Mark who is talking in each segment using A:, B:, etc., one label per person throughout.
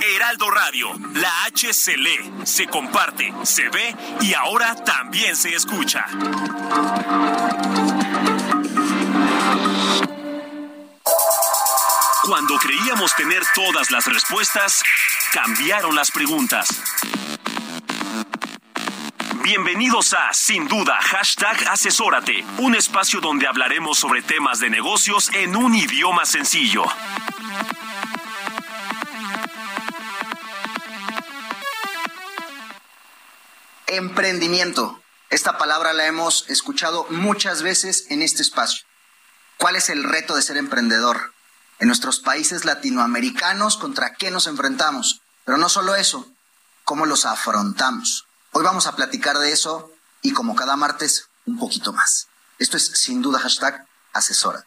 A: Heraldo Radio, la H se lee, se comparte, se ve y ahora también se escucha. Cuando creíamos tener todas las respuestas, cambiaron las preguntas. Bienvenidos a Sin Duda, hashtag Asesórate, un espacio donde hablaremos sobre temas de negocios en un idioma sencillo.
B: Emprendimiento. Esta palabra la hemos escuchado muchas veces en este espacio. ¿Cuál es el reto de ser emprendedor? En nuestros países latinoamericanos, ¿contra qué nos enfrentamos? Pero no solo eso, ¿cómo los afrontamos? Hoy vamos a platicar de eso y como cada martes, un poquito más. Esto es sin duda hashtag asesora.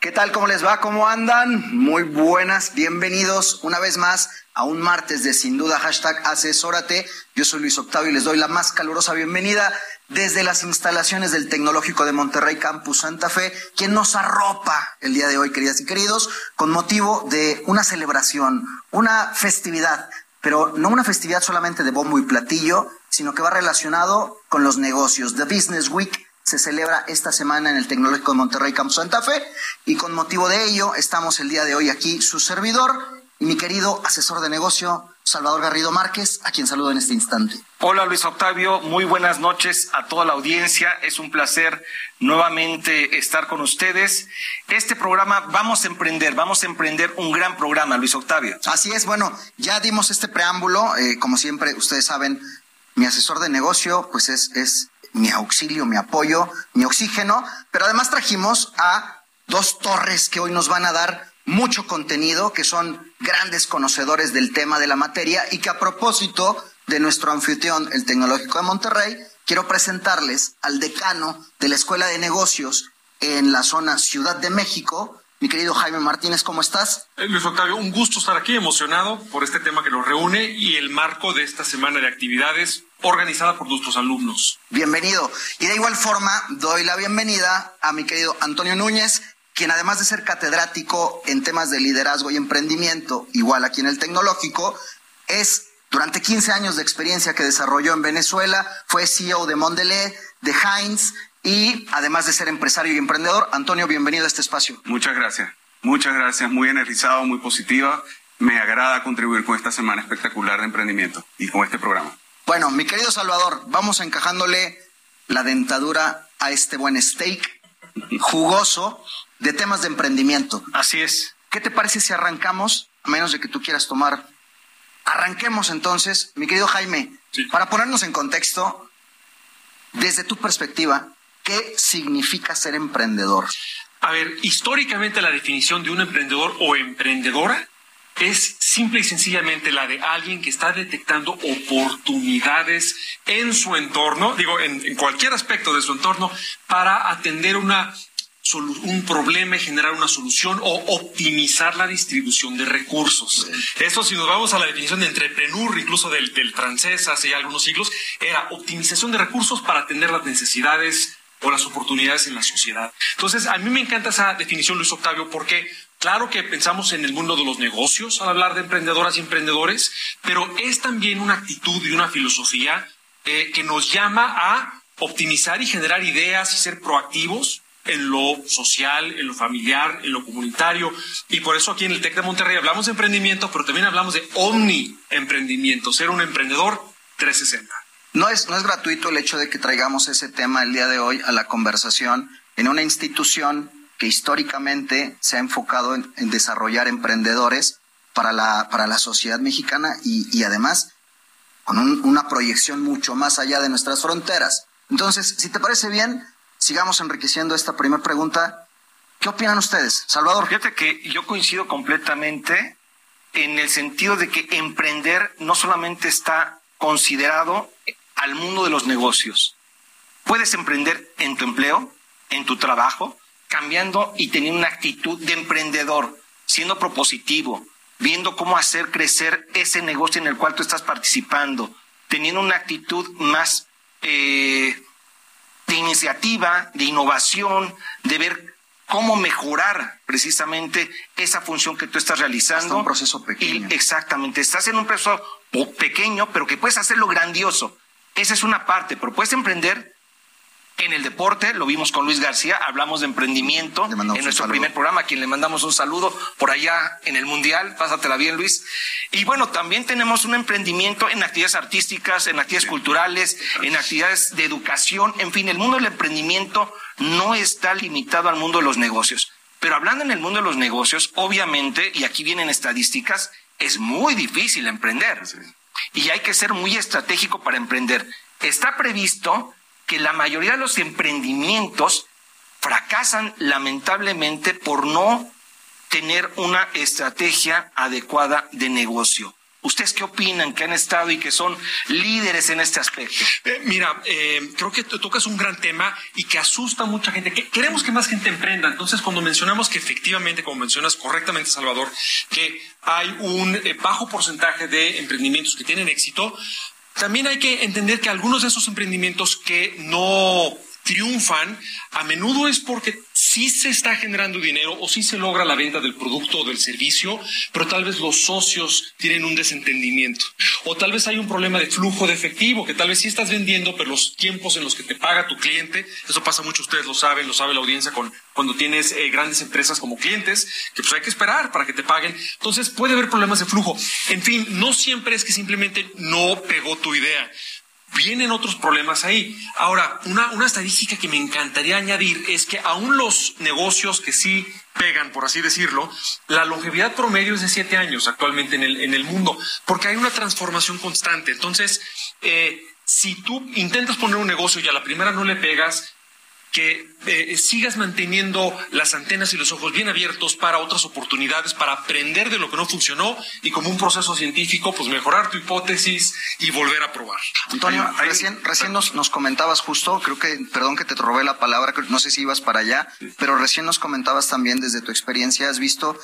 B: ¿Qué tal? ¿Cómo les va? ¿Cómo andan? Muy buenas, bienvenidos una vez más a un martes de sin duda hashtag asesórate. Yo soy Luis Octavio y les doy la más calurosa bienvenida desde las instalaciones del Tecnológico de Monterrey Campus Santa Fe, quien nos arropa el día de hoy, queridas y queridos, con motivo de una celebración, una festividad, pero no una festividad solamente de bombo y platillo, sino que va relacionado con los negocios. The Business Week se celebra esta semana en el Tecnológico de Monterrey Campus Santa Fe y con motivo de ello estamos el día de hoy aquí su servidor y mi querido asesor de negocio Salvador Garrido Márquez, a quien saludo en este instante.
C: Hola Luis Octavio, muy buenas noches a toda la audiencia. Es un placer nuevamente estar con ustedes. Este programa vamos a emprender, vamos a emprender un gran programa, Luis Octavio.
B: Así es, bueno, ya dimos este preámbulo, eh, como siempre ustedes saben, mi asesor de negocio pues es, es mi auxilio, mi apoyo, mi oxígeno, pero además trajimos a dos torres que hoy nos van a dar mucho contenido, que son grandes conocedores del tema de la materia y que a propósito de nuestro anfitrión, el Tecnológico de Monterrey, quiero presentarles al decano de la Escuela de Negocios en la zona Ciudad de México, mi querido Jaime Martínez, ¿cómo estás?
D: Eh, Luis Octavio, un gusto estar aquí, emocionado por este tema que nos reúne y el marco de esta semana de actividades organizada por nuestros alumnos.
B: Bienvenido. Y de igual forma, doy la bienvenida a mi querido Antonio Núñez, quien además de ser catedrático en temas de liderazgo y emprendimiento, igual aquí en el tecnológico, es durante 15 años de experiencia que desarrolló en Venezuela, fue CEO de Mondelez, de Heinz y además de ser empresario y emprendedor, Antonio, bienvenido a este espacio.
E: Muchas gracias. Muchas gracias. Muy energizado, muy positiva. Me agrada contribuir con esta semana espectacular de emprendimiento y con este programa.
B: Bueno, mi querido Salvador, vamos encajándole la dentadura a este buen steak jugoso de temas de emprendimiento.
C: Así es.
B: ¿Qué te parece si arrancamos? A menos de que tú quieras tomar. Arranquemos entonces, mi querido Jaime,
D: Sí.
B: para ponernos en contexto, desde tu perspectiva, ¿qué significa ser emprendedor?
D: A ver, históricamente la definición de un emprendedor o emprendedora es simple y sencillamente la de alguien que está detectando oportunidades en su entorno, digo, en, en cualquier aspecto de su entorno, para atender una un problema y generar una solución o optimizar la distribución de recursos. Eso si nos vamos a la definición de entrepreneur, incluso del, del francés hace ya algunos siglos, era optimización de recursos para atender las necesidades o las oportunidades en la sociedad. Entonces, a mí me encanta esa definición, Luis Octavio, porque claro que pensamos en el mundo de los negocios al hablar de emprendedoras y emprendedores, pero es también una actitud y una filosofía eh, que nos llama a optimizar y generar ideas y ser proactivos en lo social, en lo familiar, en lo comunitario. Y por eso aquí en el TEC de Monterrey hablamos de emprendimiento, pero también hablamos de omni-emprendimiento, ser un emprendedor 360.
B: No es, no es gratuito el hecho de que traigamos ese tema el día de hoy a la conversación en una institución que históricamente se ha enfocado en, desarrollar emprendedores para la, para la sociedad mexicana y, además con una proyección mucho más allá de nuestras fronteras. Entonces, si te parece bien, sigamos enriqueciendo esta primera pregunta. ¿Qué opinan ustedes? Salvador.
C: Fíjate que yo coincido completamente en el sentido de que emprender no solamente está considerado al mundo de los negocios. Puedes emprender en tu empleo, en tu trabajo, cambiando y teniendo una actitud de emprendedor, siendo propositivo, viendo cómo hacer crecer ese negocio en el cual tú estás participando, teniendo una actitud más eh, de iniciativa, de innovación, de ver cómo mejorar precisamente esa función que tú estás realizando.
B: un proceso pequeño.
C: exactamente, estás en un proceso pequeño, pero que puedes hacerlo grandioso. Esa es una parte, pero puedes emprender en el deporte, lo vimos con Luis García, hablamos de emprendimiento en nuestro primer programa, a quien le mandamos un saludo por allá en el Mundial, pásatela bien Luis. Y bueno, también tenemos un emprendimiento en actividades artísticas, en actividades culturales, en actividades de educación, en fin, el mundo del emprendimiento no está limitado al mundo de los negocios. Pero hablando en el mundo de los negocios, obviamente, y aquí vienen estadísticas, es muy difícil emprender. Y hay que ser muy estratégico para emprender. Está previsto que la mayoría de los emprendimientos fracasan lamentablemente por no tener una estrategia adecuada de negocio. ¿Ustedes qué opinan que han estado y que son líderes en este aspecto?
D: Eh, mira, eh, creo que tocas un gran tema y que asusta a mucha gente. Que queremos que más gente emprenda. Entonces, cuando mencionamos que efectivamente, como mencionas correctamente, Salvador, que hay un eh, bajo porcentaje de emprendimientos que tienen éxito, también hay que entender que algunos de esos emprendimientos que no triunfan, a menudo es porque sí se está generando dinero o sí se logra la venta del producto o del servicio, pero tal vez los socios tienen un desentendimiento. O tal vez hay un problema de flujo de efectivo, que tal vez sí estás vendiendo, pero los tiempos en los que te paga tu cliente, eso pasa mucho, ustedes lo saben, lo sabe la audiencia con cuando tienes eh, grandes empresas como clientes, que pues hay que esperar para que te paguen. Entonces puede haber problemas de flujo. En fin, no siempre es que simplemente no pegó tu idea vienen otros problemas ahí. Ahora, una, una estadística que me encantaría añadir es que aún los negocios que sí pegan, por así decirlo, la longevidad promedio es de siete años actualmente en el, en el mundo, porque hay una transformación constante. Entonces, eh, si tú intentas poner un negocio y a la primera no le pegas, que eh, sigas manteniendo las antenas y los ojos bien abiertos para otras oportunidades, para aprender de lo que no funcionó y como un proceso científico, pues mejorar tu hipótesis y volver a probar.
B: Antonio, recién, recién nos, nos comentabas justo, creo que, perdón que te robé la palabra, no sé si ibas para allá, pero recién nos comentabas también desde tu experiencia, has visto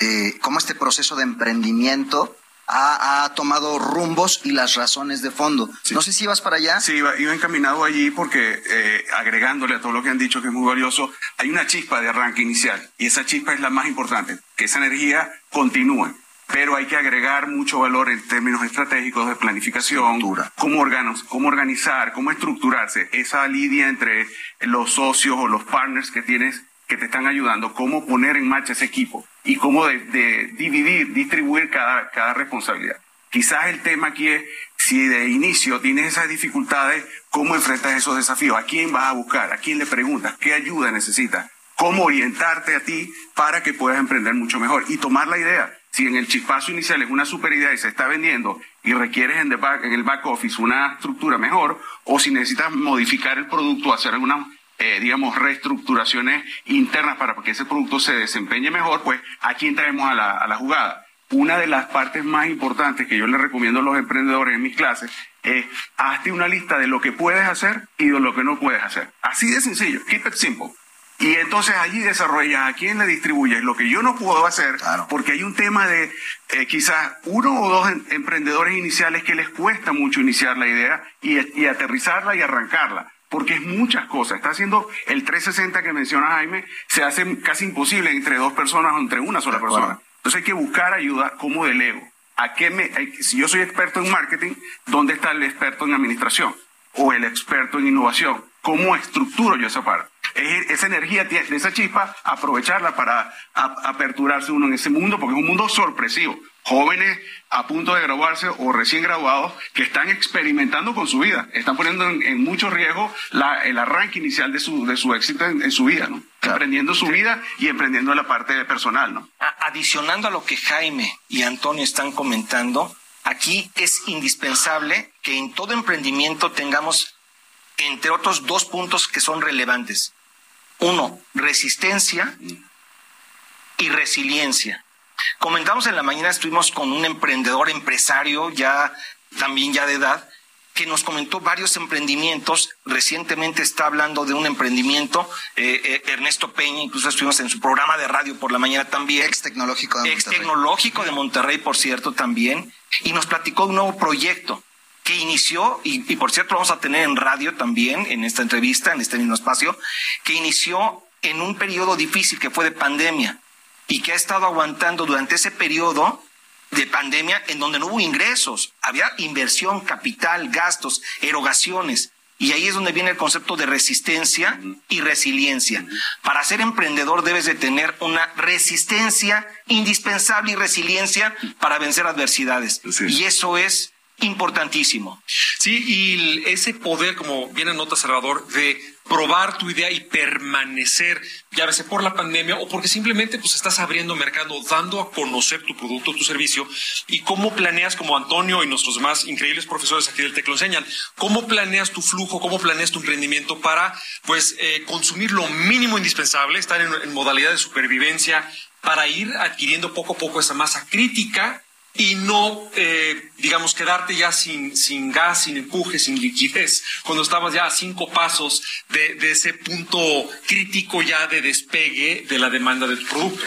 B: eh, cómo este proceso de emprendimiento ha, tomado rumbos y las razones de fondo. No sé si ibas para allá.
E: Sí, iba, encaminado allí porque eh, agregándole a todo lo que han dicho que es muy valioso, hay una chispa de arranque inicial y esa chispa es la más importante, que esa energía continúe. Pero hay que agregar mucho valor en términos estratégicos de planificación, cómo, cómo organizar, cómo estructurarse, esa lidia entre los socios o los partners que tienes que te están ayudando, cómo poner en marcha ese equipo y cómo dividir, distribuir cada, cada responsabilidad. Quizás el tema aquí es, si de inicio tienes esas dificultades, ¿cómo enfrentas esos desafíos? ¿A quién vas a buscar? ¿A quién le preguntas? ¿Qué ayuda necesitas? ¿Cómo orientarte a ti para que puedas emprender mucho mejor? Y tomar la idea. Si en el chispazo inicial es una super idea y se está vendiendo y requieres en, en el back office una estructura mejor, o si necesitas modificar el producto, hacer alguna eh, digamos, reestructuraciones internas para que ese producto se desempeñe mejor, pues aquí entraremos a la, a la jugada. Una de las partes más importantes que yo les recomiendo a los emprendedores en mis clases es hazte una lista de lo que puedes hacer y de lo que no puedes hacer. Así de sencillo, keep it simple. Y entonces allí desarrollas a quién le distribuyes lo que yo no puedo hacer, porque hay un tema de eh, quizás uno o dos em, emprendedores iniciales que les cuesta mucho iniciar la idea y, y aterrizarla y arrancarla porque es muchas cosas. Está haciendo el 360 que menciona Jaime, se hace casi imposible entre dos personas o entre una sola persona. Entonces hay que buscar ayuda como delego. ¿A qué me, si yo soy experto en marketing, ¿dónde está el experto en administración? O el experto en innovación. ¿Cómo estructuro yo esa parte? Esa energía de esa chispa, aprovecharla para aperturarse uno en ese mundo, porque es un mundo sorpresivo jóvenes a punto de graduarse o recién graduados que están experimentando con su vida, están poniendo en, mucho riesgo la, el arranque inicial de su, de su éxito en, su vida, ¿no? Emprendiendo su vida y emprendiendo la parte personal, ¿no?
C: Adicionando a lo que Jaime y Antonio están comentando, aquí es indispensable que en todo emprendimiento tengamos, entre otros, dos puntos que son relevantes. Uno, resistencia y resiliencia. Comentamos en la mañana, estuvimos con un emprendedor, empresario, ya también ya de edad, que nos comentó varios emprendimientos. Recientemente está hablando de un emprendimiento, eh, eh, Ernesto Peña, incluso estuvimos en su programa de radio por la mañana también.
B: Ex tecnológico de
C: Ex tecnológico de Monterrey, por cierto, también. Y nos platicó un nuevo proyecto que inició, y, y por cierto vamos a tener en radio también, en esta entrevista, en este mismo espacio, que inició en un periodo difícil que fue de pandemia y que ha estado aguantando durante ese periodo de pandemia en donde no hubo ingresos, había inversión, capital, gastos, erogaciones. Y ahí es donde viene el concepto de resistencia y resiliencia. Para ser emprendedor debes de tener una resistencia indispensable y resiliencia para vencer adversidades. Y eso es importantísimo.
D: Sí, y ese poder, como viene nota Salvador, de probar tu idea y permanecer, ya sea por la pandemia o porque simplemente pues estás abriendo mercado, dando a conocer tu producto, tu servicio y cómo planeas, como Antonio y nuestros demás increíbles profesores aquí del TEC lo enseñan, cómo planeas tu flujo, cómo planeas tu emprendimiento para pues eh, consumir lo mínimo indispensable, estar en modalidad de supervivencia para ir adquiriendo poco a poco esa masa crítica y no, eh, digamos, quedarte ya sin, sin gas, sin empuje, sin liquidez, cuando estabas ya a cinco pasos de, de ese punto crítico ya de despegue de la demanda de tu producto.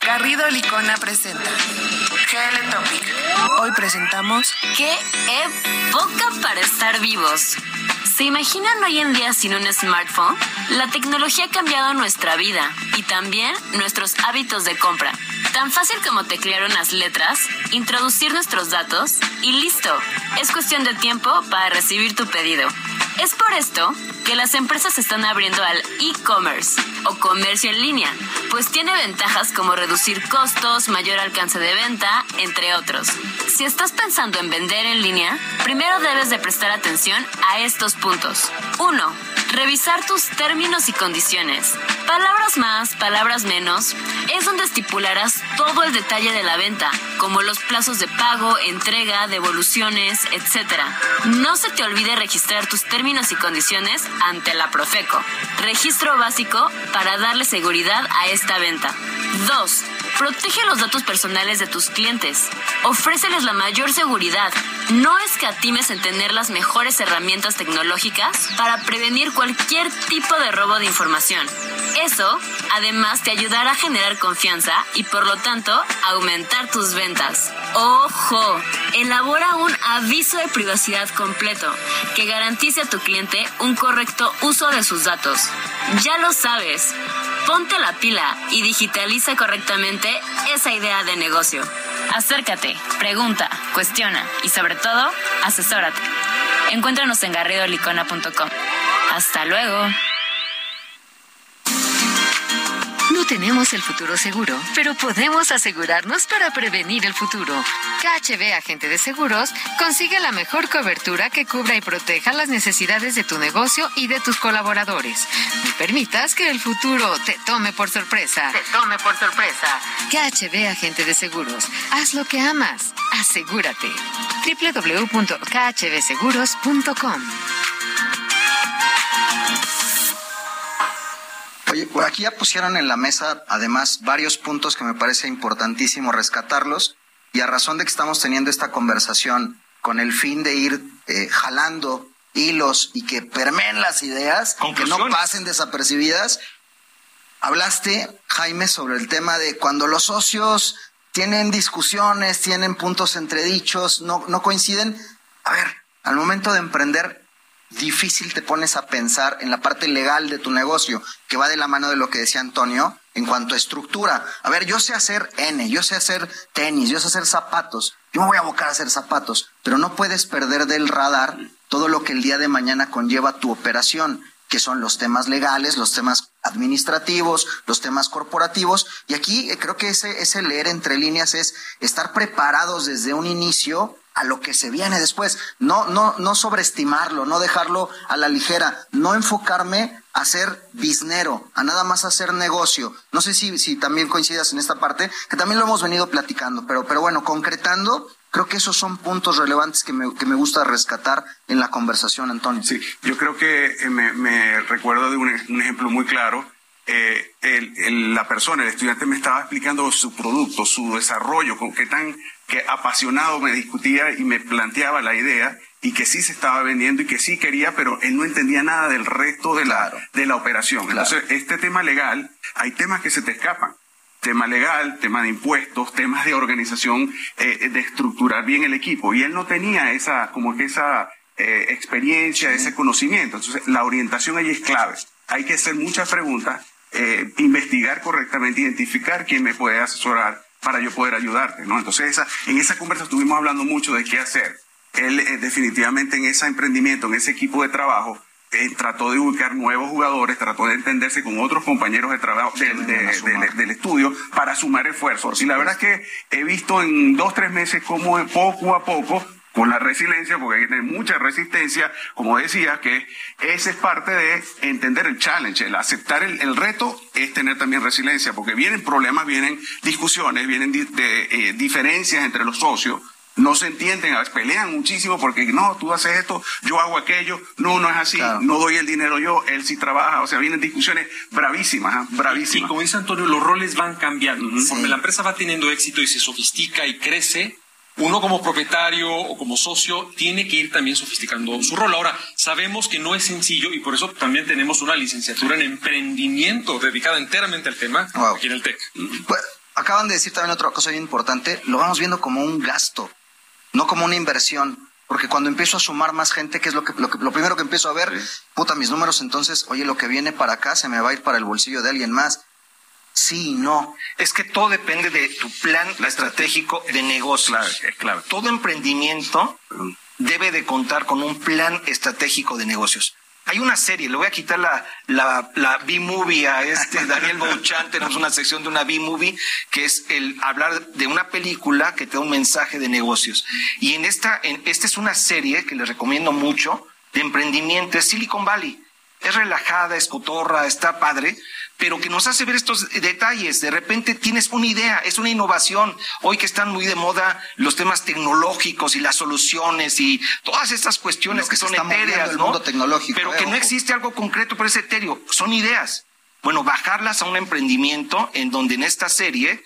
F: Garrido Licona presenta GL Topic. Hoy presentamos
G: ¿Qué época para estar vivos? ¿Se imaginan hoy en día sin un smartphone? La tecnología ha cambiado nuestra vida y también nuestros hábitos de compra. Tan fácil como teclear unas letras, introducir nuestros datos y listo. Es cuestión de tiempo para recibir tu pedido. Es por esto que las empresas están abriendo al e-commerce o comercio en línea, pues tiene ventajas como reducir costos, mayor alcance de venta, entre otros. Si estás pensando en vender en línea, primero debes de prestar atención a estos puntos. 1. Revisar tus términos y condiciones. Palabras más, palabras menos, es donde estipularás todo el detalle de la venta, como los plazos de pago, entrega, devoluciones, etc. No se te olvide registrar tus términos y condiciones ante la Profeco. Registro básico para darle seguridad a esta venta. 2. Protege los datos personales de tus clientes. Ofréceles la mayor seguridad. No escatimes en tener las mejores herramientas tecnológicas para prevenir cualquier tipo de robo de información. Eso, además, te ayudará a generar confianza y, por lo tanto, aumentar tus ventas. ¡Ojo! Elabora un aviso de privacidad completo que garantice a tu cliente un correcto uso de sus datos. Ya lo sabes. Ponte la pila y digitaliza correctamente esa idea de negocio. Acércate, pregunta, cuestiona y sobre todo, asesórate. Encuéntranos en garridolicona.com. Hasta luego.
H: No tenemos el futuro seguro, pero podemos asegurarnos para prevenir el futuro. KHB Agente de Seguros consigue la mejor cobertura que cubra y proteja las necesidades de tu negocio y de tus colaboradores. No permitas que el futuro te tome por sorpresa.
F: Te tome por sorpresa.
H: KHB Agente de Seguros. Haz lo que amas. Asegúrate. www.khbseguros.com
B: Oye, por aquí ya pusieron en la mesa además varios puntos que me parece importantísimo rescatarlos y a razón de que estamos teniendo esta conversación con el fin de ir eh, jalando hilos y que permeen las ideas, que no pasen desapercibidas. Hablaste, Jaime, sobre el tema de cuando los socios tienen discusiones, tienen puntos entredichos, no, no coinciden. A ver, al momento de emprender, difícil te pones a pensar en la parte legal de tu negocio, que va de la mano de lo que decía Antonio en cuanto a estructura. A ver, yo sé hacer N, yo sé hacer tenis, yo sé hacer zapatos, yo me voy a abocar a hacer zapatos, pero no puedes perder del radar todo lo que el día de mañana conlleva tu operación, que son los temas legales, los temas administrativos, los temas corporativos. Y aquí eh, creo que ese, ese leer entre líneas es estar preparados desde un inicio a lo que se viene después. No, no, no sobreestimarlo, no dejarlo a la ligera, no enfocarme a ser biznero, a nada más hacer negocio. No sé si, si también coincidas en esta parte, que también lo hemos venido platicando, pero, pero bueno, concretando, creo que esos son puntos relevantes que me, que me gusta rescatar en la conversación, Antonio.
E: Sí, yo creo que eh, me, recuerdo de un, ejemplo muy claro. Eh, el, la persona, el estudiante me estaba explicando su producto, su desarrollo, con qué tan que apasionado me discutía y me planteaba la idea y que sí se estaba vendiendo y que sí quería, pero él no entendía nada del resto de la, de la operación. Entonces, este tema legal, hay temas que se te escapan. Tema legal, tema de impuestos, temas de organización, eh, de estructurar bien el equipo. Y él no tenía esa, como que esa eh, experiencia, ese conocimiento. Entonces, la orientación ahí es clave. Hay que hacer muchas preguntas, eh, investigar correctamente, identificar quién me puede asesorar para yo poder ayudarte, ¿no? Entonces, esa, en esa conversa estuvimos hablando mucho de qué hacer. Él eh, definitivamente en ese emprendimiento, en ese equipo de trabajo, eh, trató de ubicar nuevos jugadores, trató de entenderse con otros compañeros de trabajo del estudio para sumar esfuerzos. Y la verdad es que he visto en dos, tres meses cómo poco a poco con la resiliencia, porque hay que tener mucha resistencia, como decía, que esa es parte de entender el challenge, el aceptar el, reto es tener también resiliencia, porque vienen problemas, vienen discusiones, vienen de, eh, diferencias entre los socios, no se entienden, pelean muchísimo porque no, tú haces esto, yo hago aquello, no, no es así, no doy el dinero yo, él sí trabaja, o sea, vienen discusiones bravísimas, bravísimas.
D: Y como dice Antonio, los roles van cambiando, la empresa va teniendo éxito y se sofistica y crece, uno como propietario o como socio tiene que ir también sofisticando su rol. Ahora, sabemos que no es sencillo y por eso también tenemos una licenciatura en emprendimiento dedicada enteramente al tema aquí en el TEC.
B: Pues, acaban de decir también otra cosa bien importante, lo vamos viendo como un gasto, no como una inversión. Porque cuando empiezo a sumar más gente, que es lo que lo, primero que empiezo a ver, puta, mis números, entonces, oye, lo que viene para acá se me va a ir para el bolsillo de alguien más sí no.
C: Es que todo depende de tu plan estratégico de negocios. Claro, Todo emprendimiento debe de contar con un plan estratégico de negocios. Hay una serie, le voy a quitar la, la, la B-movie a este Daniel Bouchan, tenemos una sección de una B-movie que es el hablar de una película que te da un mensaje de negocios. Y en esta, en, esta es una serie que les recomiendo mucho de emprendimiento, es Silicon Valley. Es relajada, es cotorra, está padre, pero que nos hace ver estos detalles. De repente tienes una idea, es una innovación. Hoy que están muy de moda los temas tecnológicos y las soluciones y todas estas cuestiones que, son etéreas, ¿no? pero que no existe algo concreto, pero es etéreo. Son ideas. Bueno, bajarlas a un emprendimiento en donde en esta serie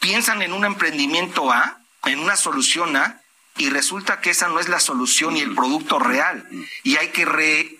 C: piensan en un emprendimiento A, en una solución A, y resulta que esa no es la solución y el producto real. Y hay que re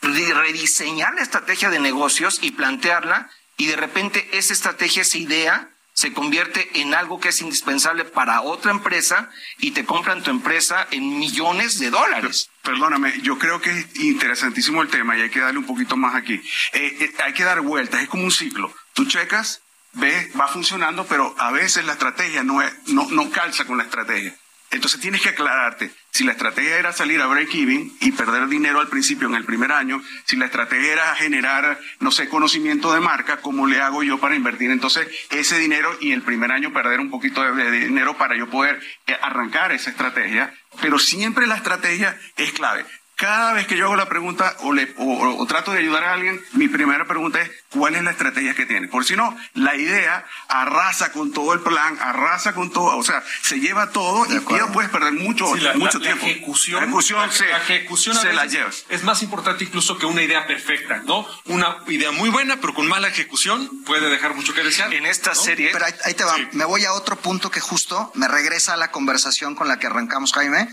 C: rediseñar la estrategia de negocios y plantearla y de repente esa estrategia, esa idea se convierte en algo que es indispensable para otra empresa y te compran tu empresa en millones de dólares.
E: Perdóname, yo creo que es interesantísimo el tema y hay que darle un poquito más aquí. Eh, eh, hay que dar vueltas, es como un ciclo. Tú checas, ves, va funcionando, pero a veces la estrategia no, es, no, no calza con la estrategia. Entonces tienes que aclararte si la estrategia era salir a break-even y perder dinero al principio en el primer año, si la estrategia era generar, no sé, conocimiento de marca, ¿cómo le hago yo para invertir entonces ese dinero y el primer año perder un poquito de, dinero para yo poder eh, arrancar esa estrategia? Pero siempre la estrategia es clave cada vez que yo hago la pregunta o, le, o, trato de ayudar a alguien, mi primera pregunta es cuál es la estrategia que tiene. Por si no, la idea arrasa con todo el plan, arrasa con todo, o sea, se lleva todo y ya puedes perder mucho, mucho tiempo.
D: La ejecución, la ejecución, se, la ejecución se la lleva. Es más importante incluso que una idea perfecta, ¿no? Una idea muy buena, pero con mala ejecución puede dejar mucho que desear.
C: En esta serie.
B: Pero ahí, te va. Me voy a otro punto que justo me regresa a la conversación con la que arrancamos, Jaime.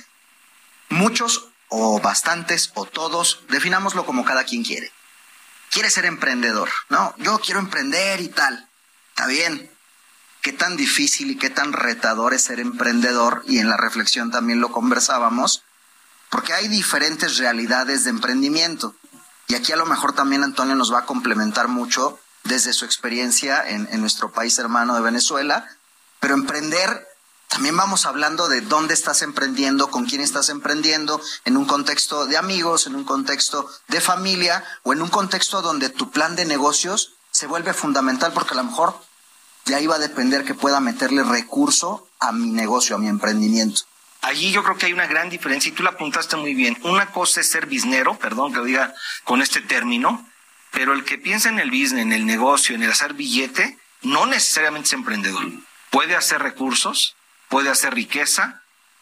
B: Muchos o bastantes o todos, definámoslo como cada quien quiere. Quiere ser emprendedor, ¿no? Yo quiero emprender y tal. Está bien. qué tan difícil y qué tan retador es ser emprendedor, y en la reflexión también lo conversábamos, porque hay diferentes realidades de emprendimiento. Y aquí a lo mejor también Antonio nos va a complementar mucho desde su experiencia en, en nuestro país hermano de Venezuela, pero emprender también vamos hablando de dónde estás emprendiendo, con quién estás emprendiendo, en un contexto de amigos, en un contexto de familia o en un contexto donde tu plan de negocios se vuelve fundamental porque a lo mejor de ahí va a depender que pueda meterle recurso a mi negocio, a mi emprendimiento.
C: Allí yo creo que hay una gran diferencia y tú la apuntaste muy bien. Una cosa es ser biznero, perdón que lo diga con este término, pero el que piensa en el business, en el negocio, en el hacer billete, no necesariamente es emprendedor. Puede hacer recursos, puede hacer riqueza,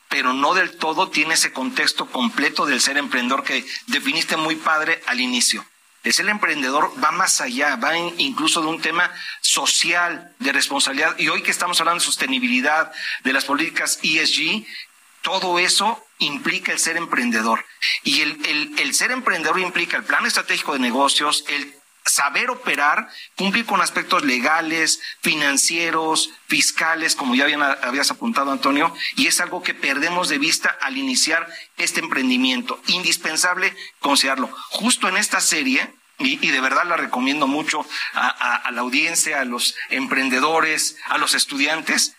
C: pero no del todo tiene ese contexto completo del ser emprendedor que definiste muy padre al inicio. El ser emprendedor va más allá, va incluso de un tema social, de responsabilidad. Y hoy que estamos hablando de sostenibilidad, de las políticas ESG, todo eso implica el ser emprendedor. Y el, el ser emprendedor implica el plan estratégico de negocios, el saber operar, cumplir con aspectos legales, financieros, fiscales, como ya habías apuntado, Antonio, y es algo que perdemos de vista al iniciar este emprendimiento. Indispensable considerarlo. Justo en esta serie, y, de verdad la recomiendo mucho a la audiencia, a los emprendedores, a los estudiantes,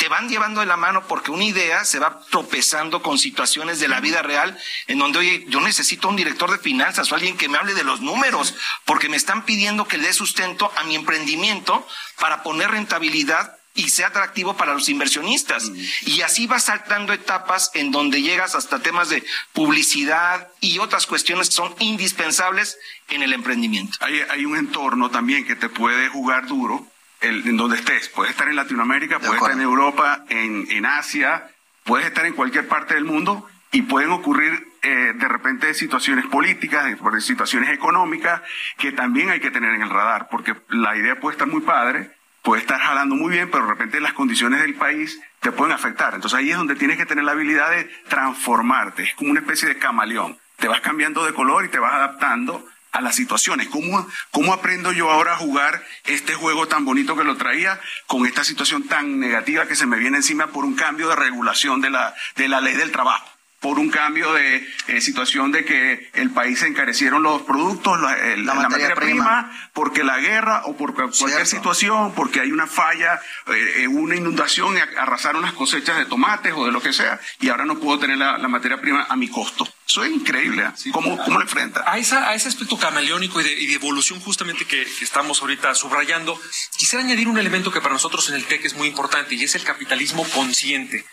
C: te van llevando de la mano porque una idea se va tropezando con situaciones de la vida real en donde, oye, yo necesito un director de finanzas o alguien que me hable de los números, porque me están pidiendo que le dé sustento a mi emprendimiento para poner rentabilidad y sea atractivo para los inversionistas. Y así vas saltando etapas en donde llegas hasta temas de publicidad y otras cuestiones que son indispensables en el emprendimiento.
E: Hay, hay un entorno también que te puede jugar duro en donde estés. Puedes estar en Latinoamérica, puedes estar en Europa, en, en, Asia, puedes estar en cualquier parte del mundo y pueden ocurrir eh, de repente situaciones políticas, situaciones económicas que también hay que tener en el radar, porque la idea puede estar muy padre, puede estar jalando muy bien, pero de repente las condiciones del país te pueden afectar. Entonces ahí es donde tienes que tener la habilidad de transformarte. Es como una especie de camaleón. Te vas cambiando de color y te vas adaptando a las situaciones. ¿Cómo, ¿Cómo aprendo yo ahora a jugar este juego tan bonito que lo traía con esta situación tan negativa que se me viene encima por un cambio de regulación de la, de la ley del trabajo? Por un cambio de eh, situación de que el país se encarecieron los productos, la, materia, prima, porque la guerra o por cualquier situación, porque hay una falla, eh, una inundación, arrasaron las cosechas de tomates o de lo que sea, y ahora no puedo tener la, materia prima a mi costo. Eso es increíble. ¿eh? ¿Cómo, ¿Cómo, lo enfrenta?
D: A, esa, a ese aspecto camaleónico y de, y de evolución justamente que, que, estamos ahorita subrayando, quisiera añadir un elemento que para nosotros en el TEC es muy importante y es el capitalismo consciente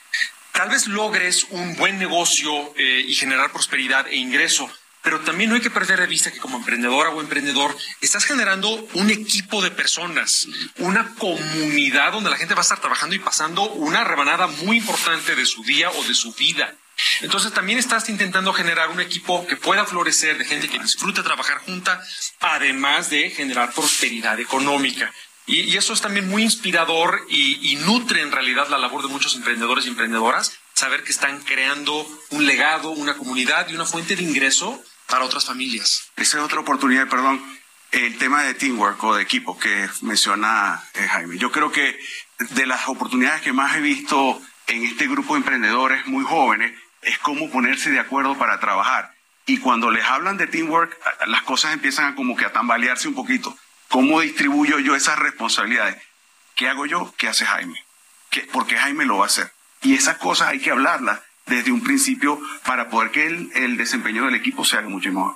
D: tal vez logres un buen negocio eh, y generar prosperidad e ingreso, pero también no hay que perder de vista que como emprendedora o emprendedor estás generando un equipo de personas, una comunidad donde la gente va a estar trabajando y pasando una rebanada muy importante de su día o de su vida. Entonces también estás intentando generar un equipo que pueda florecer de gente que disfrute trabajar junta, además de generar prosperidad económica. Y, eso es también muy inspirador y, nutre en realidad la labor de muchos emprendedores y emprendedoras, saber que están creando un legado, una comunidad y una fuente de ingreso para otras familias.
E: Esa es otra oportunidad, perdón, el tema de teamwork o de equipo que menciona eh, Jaime. Yo creo que de las oportunidades que más he visto en este grupo de emprendedores muy jóvenes es cómo ponerse de acuerdo para trabajar. Y cuando les hablan de teamwork, las cosas empiezan a como que a tambalearse un poquito ¿Cómo distribuyo yo esas responsabilidades? ¿Qué hago yo? ¿Qué hace Jaime? ¿Qué, ¿Por qué Jaime lo va a hacer? Y esas cosas hay que hablarlas desde un principio para poder que el, desempeño del equipo sea muchísimo,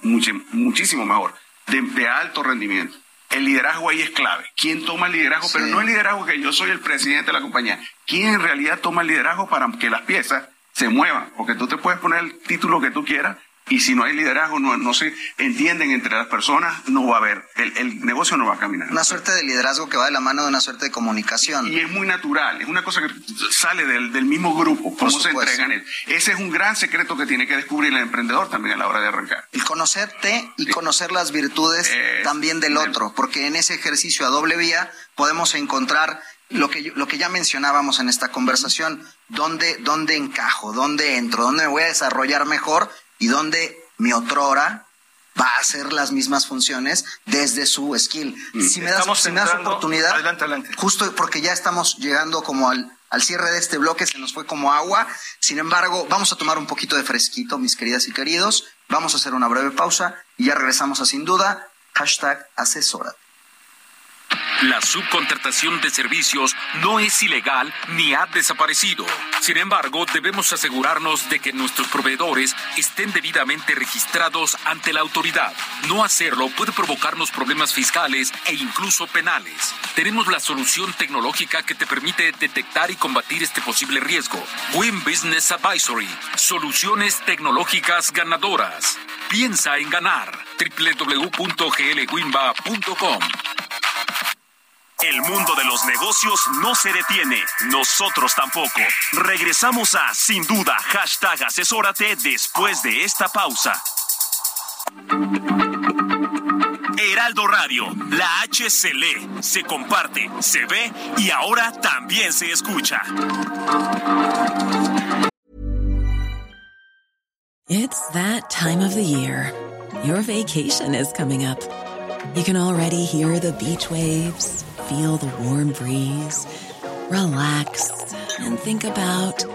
E: muchísimo mejor, de, alto rendimiento. El liderazgo ahí es clave. ¿Quién toma el liderazgo? Pero no el liderazgo que yo soy el presidente de la compañía. ¿Quién en realidad toma el liderazgo para que las piezas se muevan? Porque tú te puedes poner el título que tú quieras, y si no hay liderazgo, no, no se entienden entre las personas, no va a haber, el, el, negocio no va a caminar.
B: Una suerte de liderazgo que va de la mano de una suerte de comunicación.
E: Y es muy natural, es una cosa que sale del, del mismo grupo, cómo se entregan. Ese es un gran secreto que tiene que descubrir el emprendedor también a la hora de arrancar.
B: El conocerte y conocer las virtudes también del otro, porque en ese ejercicio a doble vía podemos encontrar lo que, lo que ya mencionábamos en esta conversación, dónde, dónde encajo, dónde entro, dónde me voy a desarrollar mejor y donde mi otrora va a hacer las mismas funciones desde su skill.
C: Mm.
B: Si me das, si me das oportunidad,
C: Adelante, adelante.
B: justo porque ya estamos llegando como al, al cierre de este bloque, se nos fue como agua. Sin embargo, vamos a tomar un poquito de fresquito, mis queridas y queridos. Vamos a hacer una breve pausa y ya regresamos a sin duda. Hashtag asesora.
I: La subcontratación de servicios no es ilegal ni ha desaparecido. Sin embargo, debemos asegurarnos de que nuestros proveedores estén debidamente registrados ante la autoridad. No hacerlo puede provocarnos problemas fiscales e incluso penales. Tenemos la solución tecnológica que te permite detectar y combatir este posible riesgo. Win Business Advisory. Soluciones tecnológicas ganadoras. Piensa en ganar. www.glwinba.com
A: El mundo de los negocios no se detiene, nosotros tampoco. Regresamos a Sin Duda, hashtag asesórate después de esta pausa. Heraldo Radio, la H se lee, se comparte, se ve y ahora también se escucha.
J: It's that time of the year. Your vacation is coming up. You can already hear the beach waves, feel the warm breeze, relax, and think about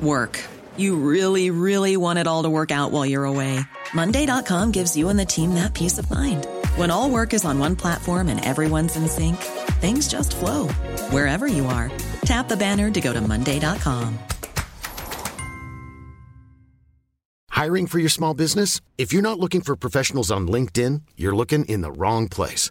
J: work. You really, really want it all to work out while you're away. Monday.com gives you and the team that peace of mind. When all work is on one platform and everyone's in sync, things just flow wherever you are. Tap the banner to go to Monday.com.
K: Hiring for your small business? If you're not looking for professionals on LinkedIn, you're looking in the wrong place.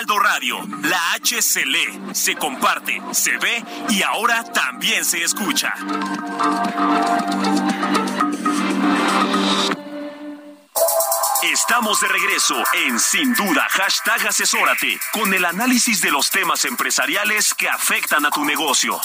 A: Heraldo Radio, la H se lee, se comparte, se ve y ahora también se escucha. Estamos de regreso en Sin Duda, hashtag asesórate, con el análisis de los temas empresariales que afectan a tu negocio.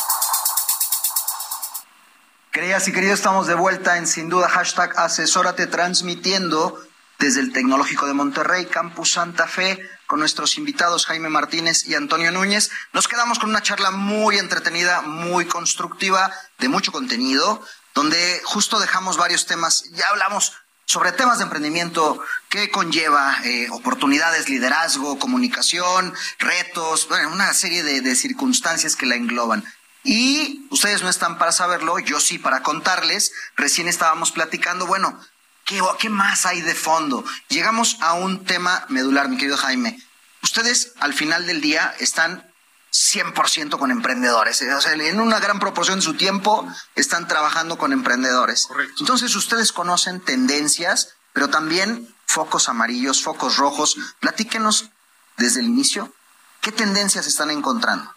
B: Queridas y queridos, estamos de vuelta en Sin Duda, hashtag asesórate, transmitiendo desde el Tecnológico de Monterrey, Campus Santa Fe, nuestros invitados Jaime Martínez y Antonio Núñez. Nos quedamos con una charla muy entretenida, muy constructiva, de mucho contenido, donde justo dejamos varios temas, ya hablamos sobre temas de emprendimiento que conlleva eh, oportunidades, liderazgo, comunicación, retos, bueno, una serie de, de circunstancias que la engloban. Y ustedes no están para saberlo, yo sí para contarles. Recién estábamos platicando, bueno, ¿qué, qué más hay de fondo? Llegamos a un tema medular, mi querido Jaime. Ustedes al final del día están 100% con emprendedores. O sea, en una gran proporción de su tiempo están trabajando con emprendedores. Entonces ustedes conocen tendencias, pero también focos amarillos, focos rojos. Platíquenos desde el inicio, ¿qué tendencias están encontrando?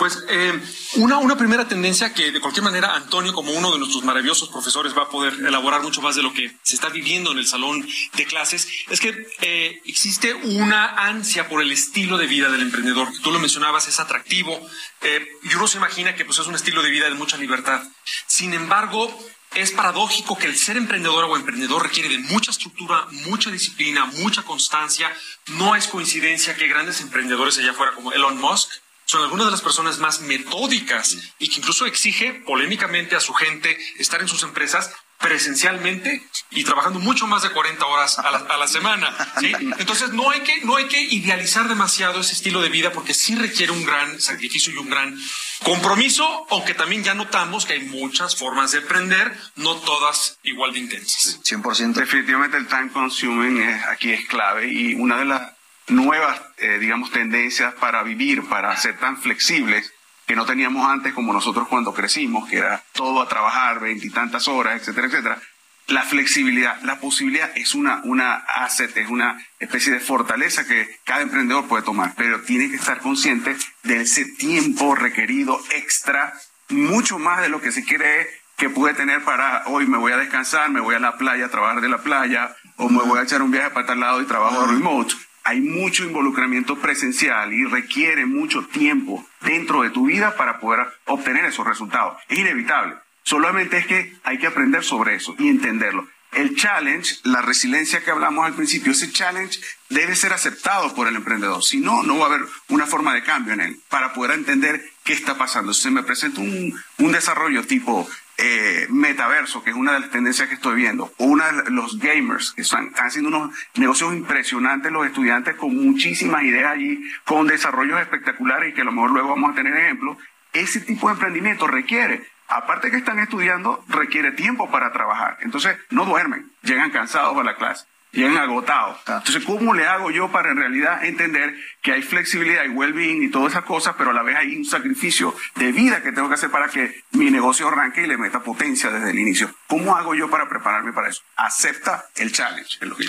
D: Pues eh, una, una primera tendencia que de cualquier manera Antonio, como uno de nuestros maravillosos profesores, va a poder elaborar mucho más de lo que se está viviendo en el salón de clases, es que eh, existe una ansia por el estilo de vida del emprendedor. Tú lo mencionabas, es atractivo eh, y uno se imagina que pues, es un estilo de vida de mucha libertad. Sin embargo, es paradójico que el ser emprendedor o emprendedor requiere de mucha estructura, mucha disciplina, mucha constancia. No es coincidencia que grandes emprendedores allá afuera como Elon Musk son algunas de las personas más metódicas y que incluso exige polémicamente a su gente estar en sus empresas presencialmente y trabajando mucho más de 40 horas a la, a la semana. ¿sí? Entonces no hay, que, no hay que idealizar demasiado ese estilo de vida porque sí requiere un gran sacrificio y un gran compromiso, aunque también ya notamos que hay muchas formas de emprender, no todas igual de intensas.
B: 100%.
E: Definitivamente el time consuming es- aquí es clave y una de las nuevas, eh, digamos, tendencias para vivir, para ser tan flexibles que no teníamos antes como nosotros cuando crecimos, que era todo a trabajar, veintitantas horas, etcétera, etcétera, la flexibilidad, la posibilidad es una, una asset, es una especie de fortaleza que cada emprendedor puede tomar, pero tiene que estar consciente de ese tiempo requerido extra, mucho más de lo que se quiere que puede tener para hoy me voy a descansar, me voy a la playa a trabajar de la playa, o me voy a echar un viaje para tal lado y trabajo remote. Hay mucho involucramiento presencial y requiere mucho tiempo dentro de tu vida para poder obtener esos resultados. Es inevitable. Solamente es que hay que aprender sobre eso y entenderlo. El challenge, la resiliencia que hablamos al principio, ese challenge debe ser aceptado por el emprendedor. Si no, no va a haber una forma de cambio en él para poder entender qué está pasando. Si se me presenta un, un desarrollo tipo eh, metaverso, que es una de las tendencias que estoy viendo, una de los gamers, que están, están haciendo unos negocios impresionantes los estudiantes con muchísimas ideas allí, con desarrollos espectaculares y que a lo mejor luego vamos a tener ejemplos, ese tipo de emprendimiento requiere aparte que están estudiando, requiere tiempo para trabajar. Entonces, no duermen, llegan cansados a la clase, llegan agotados. Entonces, ¿cómo le hago yo para en realidad entender que hay flexibilidad y well-being y todas esas cosas, pero a la vez hay un sacrificio de vida que tengo que hacer para que mi negocio arranque y le meta potencia desde el inicio? ¿Cómo hago yo para prepararme para eso? Acepta el challenge. Es lo que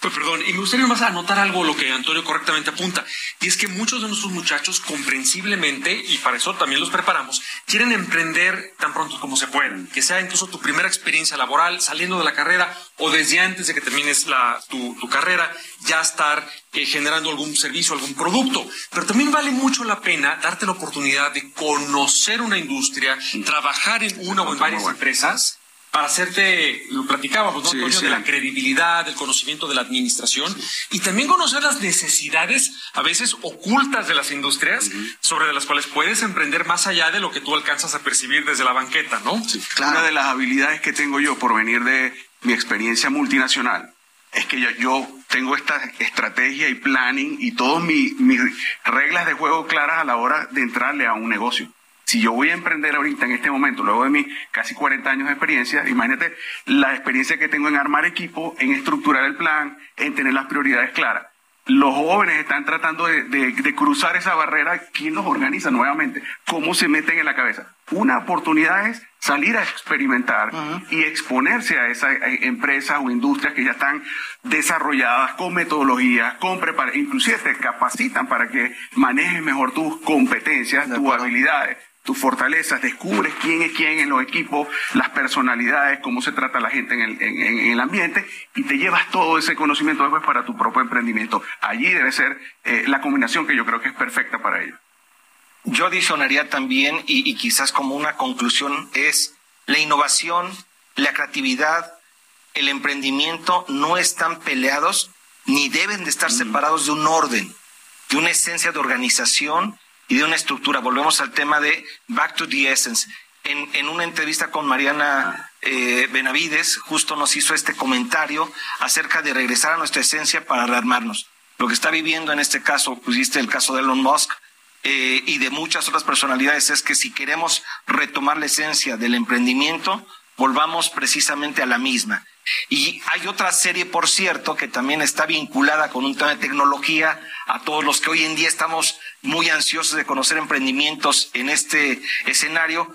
D: pues perdón, y me gustaría más anotar algo lo que Antonio correctamente apunta, y es que muchos de nuestros muchachos comprensiblemente, y para eso también los preparamos, quieren emprender tan pronto como se puedan, que sea incluso tu primera experiencia laboral saliendo de la carrera o desde antes de que termines la, tu, carrera, ya estar eh, generando algún servicio, algún producto. Pero también vale mucho la pena darte la oportunidad de conocer una industria, trabajar en una o en varias empresas para hacerte, lo platicábamos, ¿no, Antonio? De la credibilidad, del conocimiento de la administración y también conocer las necesidades a veces ocultas de las industrias sobre las cuales puedes emprender más allá de lo que tú alcanzas a percibir desde la banqueta, ¿no?
E: Una de las habilidades que tengo yo por venir de mi experiencia multinacional es que yo, yo tengo esta estrategia y planning y todas mis reglas de juego claras a la hora de entrarle a un negocio. Si yo voy a emprender ahorita en este momento, luego de mis casi 40 años de experiencia, imagínate la experiencia que tengo en armar equipo, en estructurar el plan, en tener las prioridades claras. Los jóvenes están tratando de, cruzar esa barrera. ¿Quién los organiza nuevamente? ¿Cómo se meten en la cabeza? Una oportunidad es salir a experimentar y exponerse a esas eh, empresas o industrias que ya están desarrolladas con metodologías, con preparación, inclusive te capacitan para que manejes mejor tus competencias, tus habilidades tus fortalezas, descubres quién es quién en los equipos, las personalidades, cómo se trata la gente en el, en, el ambiente y te llevas todo ese conocimiento después para tu propio emprendimiento. Allí debe ser eh, la combinación que yo creo que es perfecta para ello.
C: Yo adicionaría también, y, y quizás como una conclusión, es la innovación, la creatividad, el emprendimiento no están peleados ni deben de estar mm. separados de un orden, de una esencia de organización y de una estructura. Volvemos al tema de Back to the Essence. En, en una entrevista con Mariana eh, Benavides, justo nos hizo este comentario acerca de regresar a nuestra esencia para rearmarnos. Lo que está viviendo en este caso, pusiste el caso de Elon Musk, eh, y de muchas otras personalidades es que si queremos retomar la esencia del emprendimiento, volvamos precisamente a la misma. Y hay otra serie, por cierto, que también está vinculada con un tema de tecnología, a todos los que hoy en día estamos muy ansiosos de conocer emprendimientos en este escenario,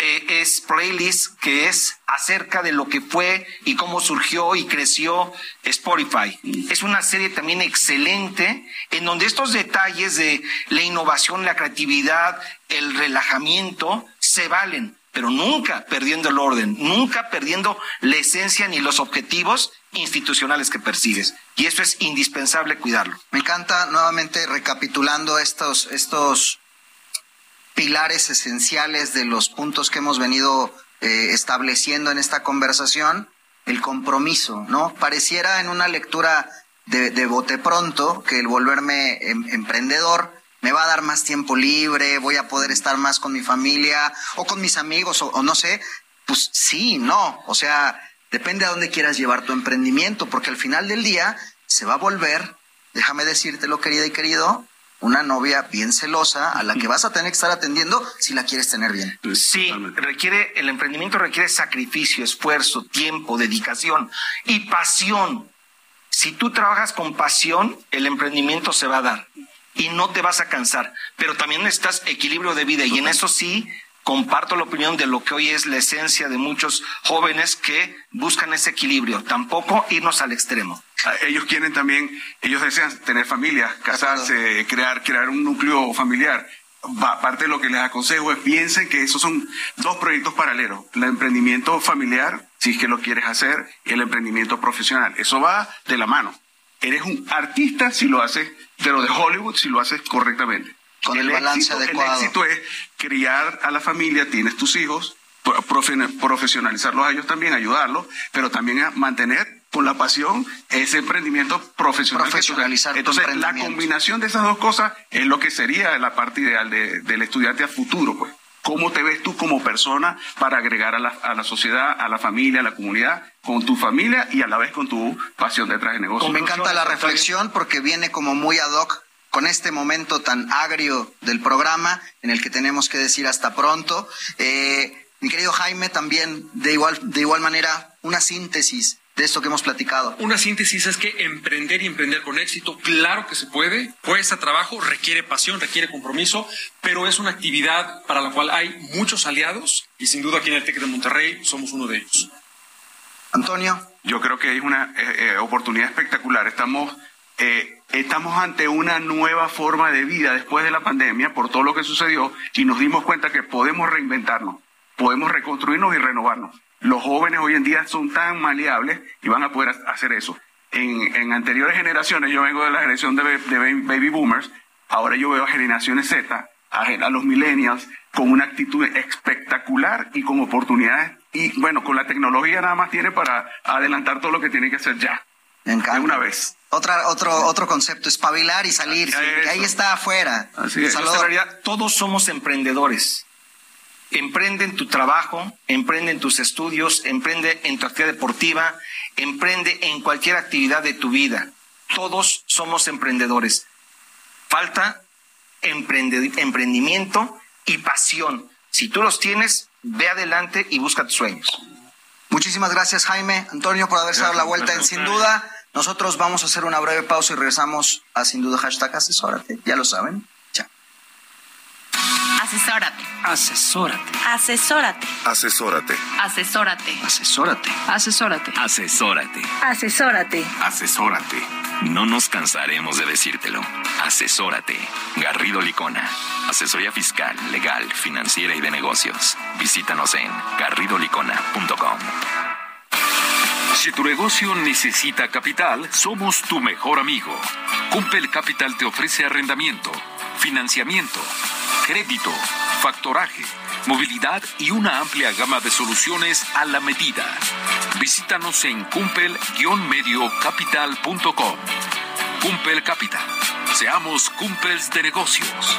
C: eh, es Playlist, que es acerca de lo que fue y cómo surgió y creció Spotify. Es una serie también excelente en donde estos detalles de la innovación, la creatividad, el relajamiento se valen pero nunca perdiendo el orden, nunca perdiendo la esencia ni los objetivos institucionales que persigues. Y eso es indispensable cuidarlo.
B: Me encanta nuevamente recapitulando estos, estos pilares esenciales de los puntos que hemos venido eh, estableciendo en esta conversación, el compromiso, ¿no? Pareciera en una lectura de, de bote pronto que el volverme em, emprendedor me va a dar más tiempo libre, voy a poder estar más con mi familia o con mis amigos o, no sé, pues sí, no, o sea, depende a dónde quieras llevar tu emprendimiento, porque al final del día se va a volver, déjame decírtelo querida y querido, una novia bien celosa a la que vas a tener que estar atendiendo si la quieres tener bien.
C: Sí, requiere, el emprendimiento requiere sacrificio, esfuerzo, tiempo, dedicación y pasión. Si tú trabajas con pasión, el emprendimiento se va a dar y no te vas a cansar, pero también necesitas equilibrio de vida y en eso sí comparto la opinión de lo que hoy es la esencia de muchos jóvenes que buscan ese equilibrio, tampoco irnos al extremo.
E: Ah, ellos quieren también, ellos desean tener familia, casarse, crear, crear un núcleo familiar. Parte de lo que les aconsejo es piensen que esos son dos proyectos paralelos, el emprendimiento familiar, si es que lo quieres hacer, y el emprendimiento profesional. Eso va de la mano. Eres un artista si lo haces, pero de Hollywood si lo haces correctamente.
B: Con el, balance
E: éxito,
B: adecuado.
E: El éxito es criar a la familia, tienes tus hijos, profesionalizarlos a ellos también, ayudarlos, pero también a mantener con la pasión ese emprendimiento profesional.
B: Profesionalizar
E: Entonces, la combinación de esas dos cosas es lo que sería la parte ideal del estudiante a futuro, pues. ¿Cómo te ves tú como persona para agregar a la, a la, sociedad, a la familia, a la comunidad, con tu familia y a la vez con tu pasión detrás de negocio?
B: Me encanta la reflexión porque viene como muy ad hoc con este momento tan agrio del programa en el que tenemos que decir hasta pronto. Eh, mi querido Jaime, también de igual, de igual manera, una síntesis de esto que hemos platicado.
D: Una síntesis es que emprender y emprender con éxito, claro que se puede, cuesta trabajo, requiere pasión, requiere compromiso, pero es una actividad para la cual hay muchos aliados y sin duda aquí en el TEC de Monterrey somos uno de ellos.
B: Antonio.
E: Yo creo que es una eh, eh, oportunidad espectacular. Estamos, eh, estamos ante una nueva forma de vida después de la pandemia por todo lo que sucedió y nos dimos cuenta que podemos reinventarnos, podemos reconstruirnos y renovarnos. Los jóvenes hoy en día son tan maleables y van a poder hacer eso. En, anteriores generaciones, yo vengo de la generación de, baby boomers, ahora yo veo a generaciones Z, a, los millennials, con una actitud espectacular y con oportunidades. Y bueno, con la tecnología nada más tiene para adelantar todo lo que tiene que hacer ya. De una vez.
B: Otra, otro, otro concepto, espabilar y salir. Ahí está afuera.
C: Así es. Realidad, todos somos emprendedores. Emprende en tu trabajo, emprende en tus estudios, emprende en tu actividad deportiva, emprende en cualquier actividad de tu vida. Todos somos emprendedores. Falta emprendimiento y pasión. Si tú los tienes, ve adelante y busca tus sueños.
B: Muchísimas gracias Jaime, Antonio, por haberse dado la vuelta en Sin Duda. Nosotros vamos a hacer una breve pausa y regresamos a Sin Duda hashtag asesórate. Ya lo saben.
F: Asesórate.
C: Asesórate.
F: Asesórate.
L: Asesórate.
F: Asesórate.
C: Asesórate.
F: Asesórate.
M: Asesórate.
F: Asesórate.
L: Asesórate.
M: No nos cansaremos de decírtelo. Asesórate. Garrido Licona. Asesoría fiscal, legal, financiera y de negocios. Visítanos en garridolicona.com.
I: Si tu negocio necesita capital, somos tu mejor amigo. Cumpel Capital te ofrece arrendamiento, financiamiento crédito, factoraje, movilidad y una amplia gama de soluciones a la medida. Visítanos en cumpel-mediocapital.com. Cumpel Capital. Seamos cumpels de negocios.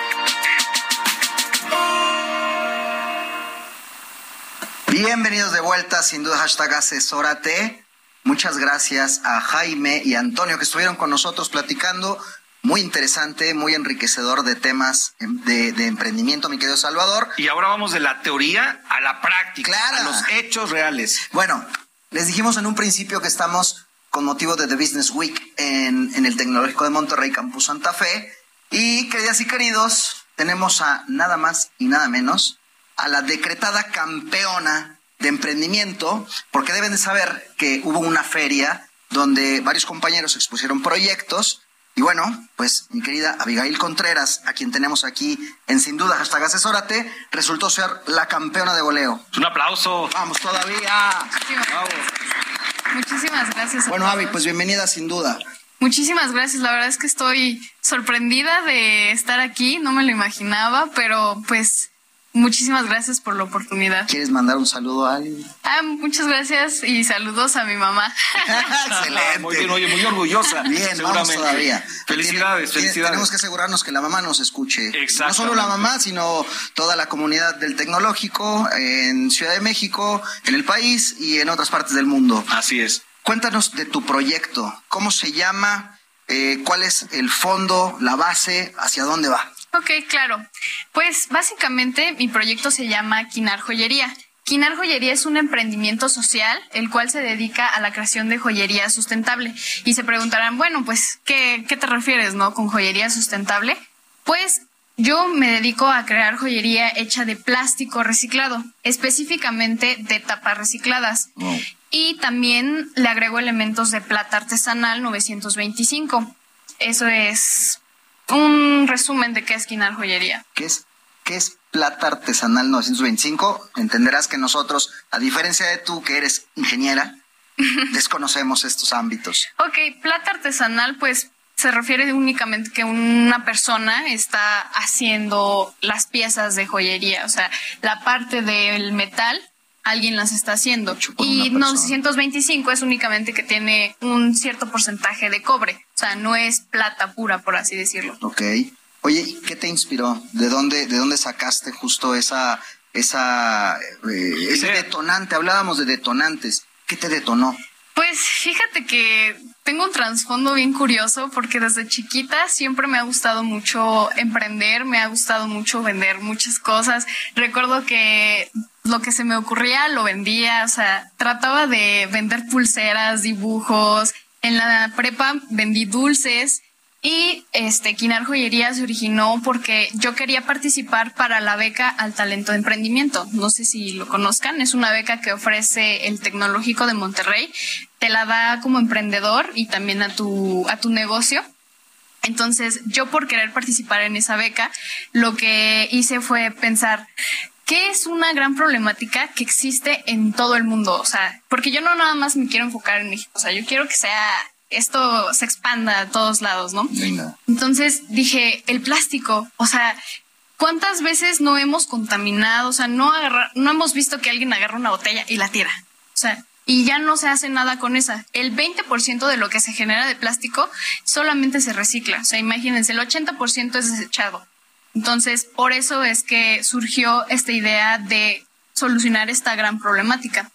B: Bienvenidos de vuelta, sin duda hashtag asesórate. Muchas gracias a Jaime y Antonio que estuvieron con nosotros platicando. Muy interesante, muy enriquecedor de temas de, emprendimiento, mi querido Salvador.
C: Y ahora vamos de la teoría a la práctica, a los hechos reales.
B: Bueno, les dijimos en un principio que estamos con motivo de The Business Week en, en el Tecnológico de Monterrey, Campus Santa Fe. Y queridas y queridos, tenemos a nada más y nada menos a la decretada campeona de emprendimiento, porque deben de saber que hubo una feria donde varios compañeros expusieron proyectos y bueno, pues mi querida Abigail Contreras, a quien tenemos aquí en Sin Duda, hashtag asesórate, resultó ser la campeona de voleo.
C: Un aplauso.
B: Vamos todavía.
N: Muchísimas gracias.
B: bueno, Abby, pues bienvenida Sin Duda.
N: Muchísimas gracias. La verdad es que estoy sorprendida de estar aquí. No me lo imaginaba, pero pues muchísimas gracias por la oportunidad.
B: ¿Quieres mandar un saludo a alguien?
N: Ah, muchas gracias y saludos a mi mamá.
B: Excelente.
C: Muy bien, oye, muy orgullosa.
B: Bien, vamos todavía.
C: Felicidades,
B: Tiene-
C: felicidades.
B: Tenemos que asegurarnos que la mamá nos escuche. No
C: Exactamente.
B: solo la mamá, sino toda la comunidad del tecnológico en Ciudad de México, en el país y en otras partes del mundo.
C: Así es.
B: Cuéntanos de tu proyecto. ¿Cómo se llama? Eh, ¿Cuál es el fondo, la base? ¿Hacia dónde va?
N: Ok, claro. Pues básicamente mi proyecto se llama Quinar Joyería. Quinar Joyería es un emprendimiento social el cual se dedica a la creación de joyería sustentable. Y se preguntarán, bueno, pues, ¿qué, qué te refieres, no? Con joyería sustentable. Pues yo me dedico a crear joyería hecha de plástico reciclado, específicamente de tapas recicladas. Y también le agrego elementos de plata artesanal 925. Eso es un resumen de qué es Quinar Joyería.
B: ¿Qué es, qué es plata artesanal 925? Entenderás que nosotros, a diferencia de tú, que eres ingeniera, desconocemos estos ámbitos.
N: Ok, plata artesanal, pues se refiere únicamente que una persona está haciendo las piezas de joyería, o sea, la parte del metal, alguien las está haciendo. Y 925 es únicamente que tiene un cierto porcentaje de cobre, sea, no es plata pura, por así decirlo.
B: Ok. Oye, ¿y ¿qué te inspiró? ¿De dónde, de dónde sacaste justo esa, esa, eh, ese detonante? Hablábamos de detonantes. ¿Qué te detonó?
N: Pues fíjate que tengo un trasfondo bien curioso porque desde chiquita siempre me ha gustado mucho emprender, me ha gustado mucho vender muchas cosas. Recuerdo que lo que se me ocurría lo vendía, o sea, trataba de vender pulseras, dibujos. En la prepa vendí dulces y este Quinar Joyería se originó porque yo quería participar para la beca al talento de emprendimiento. No sé si lo conozcan, es una beca que ofrece el Tecnológico de Monterrey. Te la da como emprendedor y también a tu a tu negocio. Entonces, yo por querer participar en esa beca, lo que hice fue pensar ¿Qué es una gran problemática que existe en todo el mundo? O sea, porque yo no nada más me quiero enfocar en México, o sea, yo quiero que sea esto se expanda a todos lados, ¿no?
B: Venga.
N: Entonces dije, el plástico, o sea, ¿cuántas veces no hemos contaminado? O sea, no, agarra- no hemos visto que alguien agarra una botella y la tira. O sea, y ya no se hace nada con esa. El 20% de lo que se genera de plástico solamente se recicla. O sea, imagínense, el 80% es desechado. Entonces, por eso es que surgió esta idea de solucionar esta gran problemática.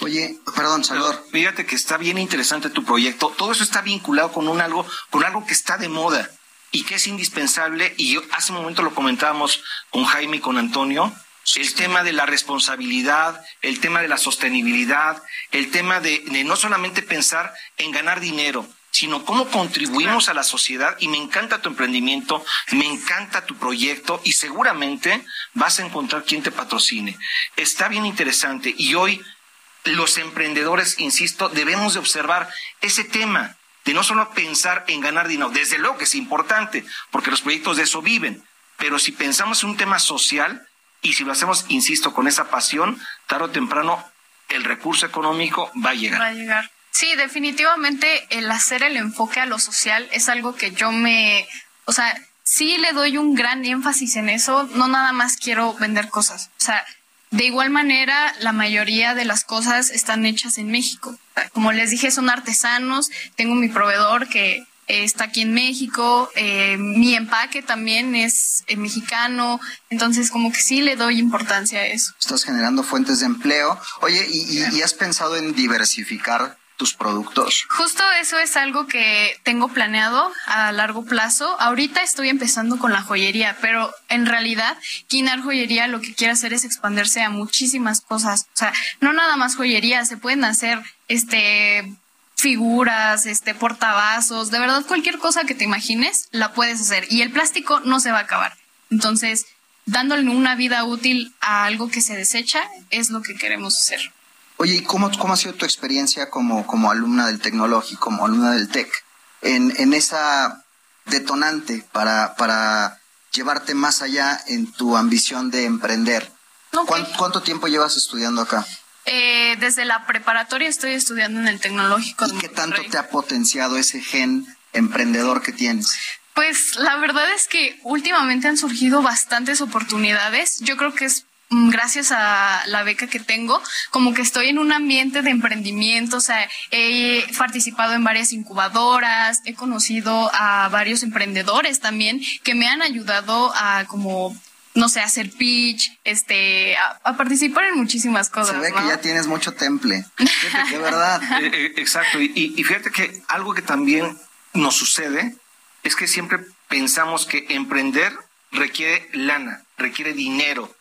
B: Oye, perdón, Salvador.
C: Fíjate que está bien interesante tu proyecto. Todo eso está vinculado con un algo, con algo que está de moda y que es indispensable. Y yo hace un momento lo comentábamos con Jaime y con Antonio. El tema de la responsabilidad, el tema de la sostenibilidad, el tema de, de no solamente pensar en ganar dinero, sino cómo contribuimos a la sociedad. Y me encanta tu emprendimiento, me encanta tu proyecto y seguramente vas a encontrar quien te patrocine. Está bien interesante y hoy los emprendedores, insisto, debemos de observar ese tema de no solo pensar en ganar dinero, desde luego que es importante, porque los proyectos de eso viven, pero si pensamos en un tema social y si lo hacemos, insisto, con esa pasión, tarde o temprano el recurso económico va a llegar.
N: Va a llegar. Sí, definitivamente el hacer el enfoque a lo social es algo que yo me, o sea, sí le doy un gran énfasis en eso, no nada más quiero vender cosas. O sea, de igual manera, la mayoría de las cosas están hechas en México. Como les dije, son artesanos, tengo mi proveedor que eh, está aquí en México, eh, mi empaque también es eh, mexicano, entonces como que sí le doy importancia a eso.
B: Estás generando fuentes de empleo. Oye, ¿y, y- y has pensado en diversificar tus productos?
N: Justo eso es algo que tengo planeado a largo plazo. Ahorita estoy empezando con la joyería, pero en realidad Quinar Joyería lo que quiere hacer es expandirse a muchísimas cosas. O sea, no nada más joyería, se pueden hacer este figuras, este portavasos, de verdad cualquier cosa que te imagines la puedes hacer y el plástico no se va a acabar. Entonces, dándole una vida útil a algo que se desecha es lo que queremos hacer.
B: Oye, ¿y cómo, cómo ha sido tu experiencia como, como alumna del tecnológico, como alumna del TEC, en, en esa detonante para, para llevarte más allá en tu ambición de emprender? ¿Cuán- ¿Cuánto tiempo llevas estudiando acá?
N: Eh, desde la preparatoria estoy estudiando en el tecnológico.
B: ¿Qué tanto te ha potenciado ese gen emprendedor que tienes?
N: Pues la verdad es que últimamente han surgido bastantes oportunidades. Yo creo que es gracias a la beca que tengo, como que estoy en un ambiente de emprendimiento, o sea, he participado en varias incubadoras, he conocido a varios emprendedores también que me han ayudado a como no sé, hacer pitch, este, a, participar en muchísimas cosas.
B: Se ve que ya tienes mucho temple. de verdad.
C: Eh, eh, exacto. y fíjate que algo que también nos sucede es que siempre pensamos que emprender requiere lana, requiere dinero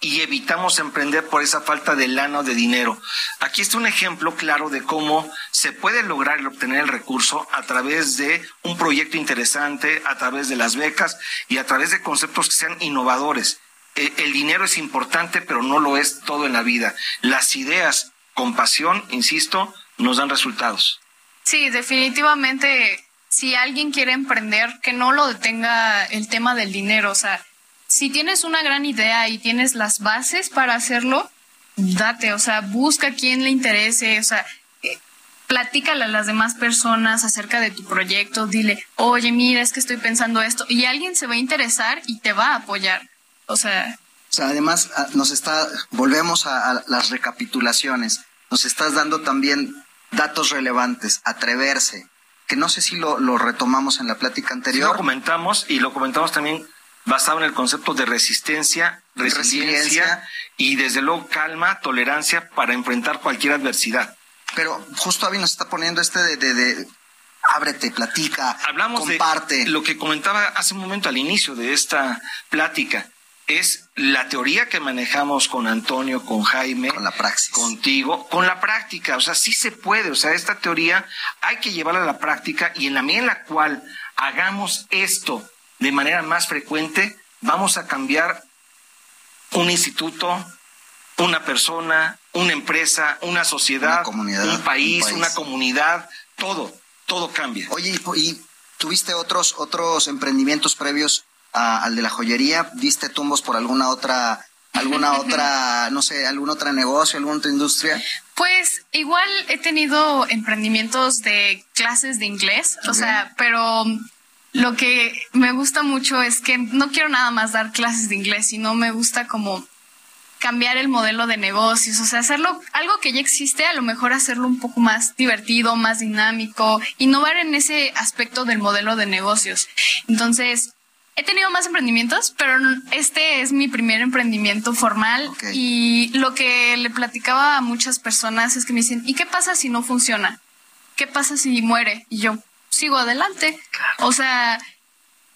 C: y evitamos emprender por esa falta de lana o de dinero. Aquí está un ejemplo claro de cómo se puede lograr obtener el recurso a través de un proyecto interesante, a través de las becas y a través de conceptos que sean innovadores. E, el dinero es importante, pero no lo es todo en la vida. Las ideas con pasión, insisto, nos dan resultados.
N: Sí, definitivamente si alguien quiere emprender, que no lo detenga el tema del dinero. O sea, si tienes una gran idea y tienes las bases para hacerlo, date, o sea, busca a quien le interese, o sea, eh, platícale a las demás personas acerca de tu proyecto, dile, oye, mira, es que estoy pensando esto, y alguien se va a interesar y te va a apoyar. O sea.
B: O sea, además ah, nos está, volvemos a las recapitulaciones, nos estás dando también datos relevantes, atreverse, que no sé si lo, retomamos en la plática anterior.
C: lo comentamos y lo comentamos también basado en el concepto de resistencia, resiliencia, y desde luego calma, tolerancia para enfrentar cualquier adversidad.
B: Pero justo Avi nos está poniendo este de, de, ábrete, platica,
C: Hablamos
B: comparte.
C: De lo que comentaba hace un momento al inicio de esta plática es la teoría que manejamos con Antonio, con Jaime,
B: con la praxis.
C: contigo, con la práctica. O sea, sí se puede. O sea, esta teoría hay que llevarla a la práctica y en la medida en la cual hagamos esto de manera más frecuente, vamos a cambiar un instituto, una persona, una empresa, una sociedad, un, país, una comunidad, todo, todo cambia.
B: Oye, ¿y tuviste otros, otros emprendimientos previos al de la joyería? ¿Diste tumbos por alguna otra, alguna otra, no sé, algún otro negocio, alguna otra industria?
N: Pues igual he tenido emprendimientos de clases de inglés, o sea, pero lo que me gusta mucho es que no quiero nada más dar clases de inglés, sino me gusta como cambiar el modelo de negocios, o sea, hacerlo algo que ya existe, a lo mejor hacerlo un poco más divertido, más dinámico, innovar en ese aspecto del modelo de negocios. Entonces, He tenido más emprendimientos, pero este es mi primer emprendimiento formal y lo que le platicaba a muchas personas es que me dicen, ¿y qué pasa si no funciona? ¿Qué pasa si muere? Y yo sigo adelante. O sea,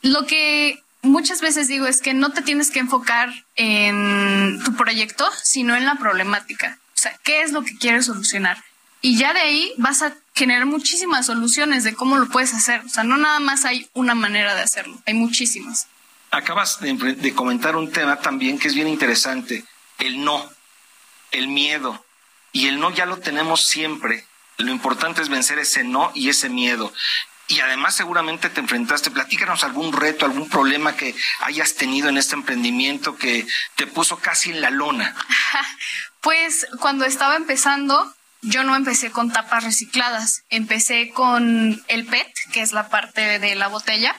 N: lo que muchas veces digo es que no te tienes que enfocar en tu proyecto, sino en la problemática. O sea, ¿qué es lo que quieres solucionar? Y ya de ahí vas a generar muchísimas soluciones de cómo lo puedes hacer. O sea, no nada más hay una manera de hacerlo, hay muchísimas.
C: Acabas de, comentar un tema también que es bien interesante, el no, el miedo. Y el no ya lo tenemos siempre. Lo importante es vencer ese no y ese miedo. Y además seguramente te enfrentaste, platícanos algún reto, algún problema que hayas tenido en este emprendimiento que te puso casi en la lona.
N: pues cuando estaba empezando, yo no empecé con tapas recicladas, empecé con el PET, que es la parte de la botella,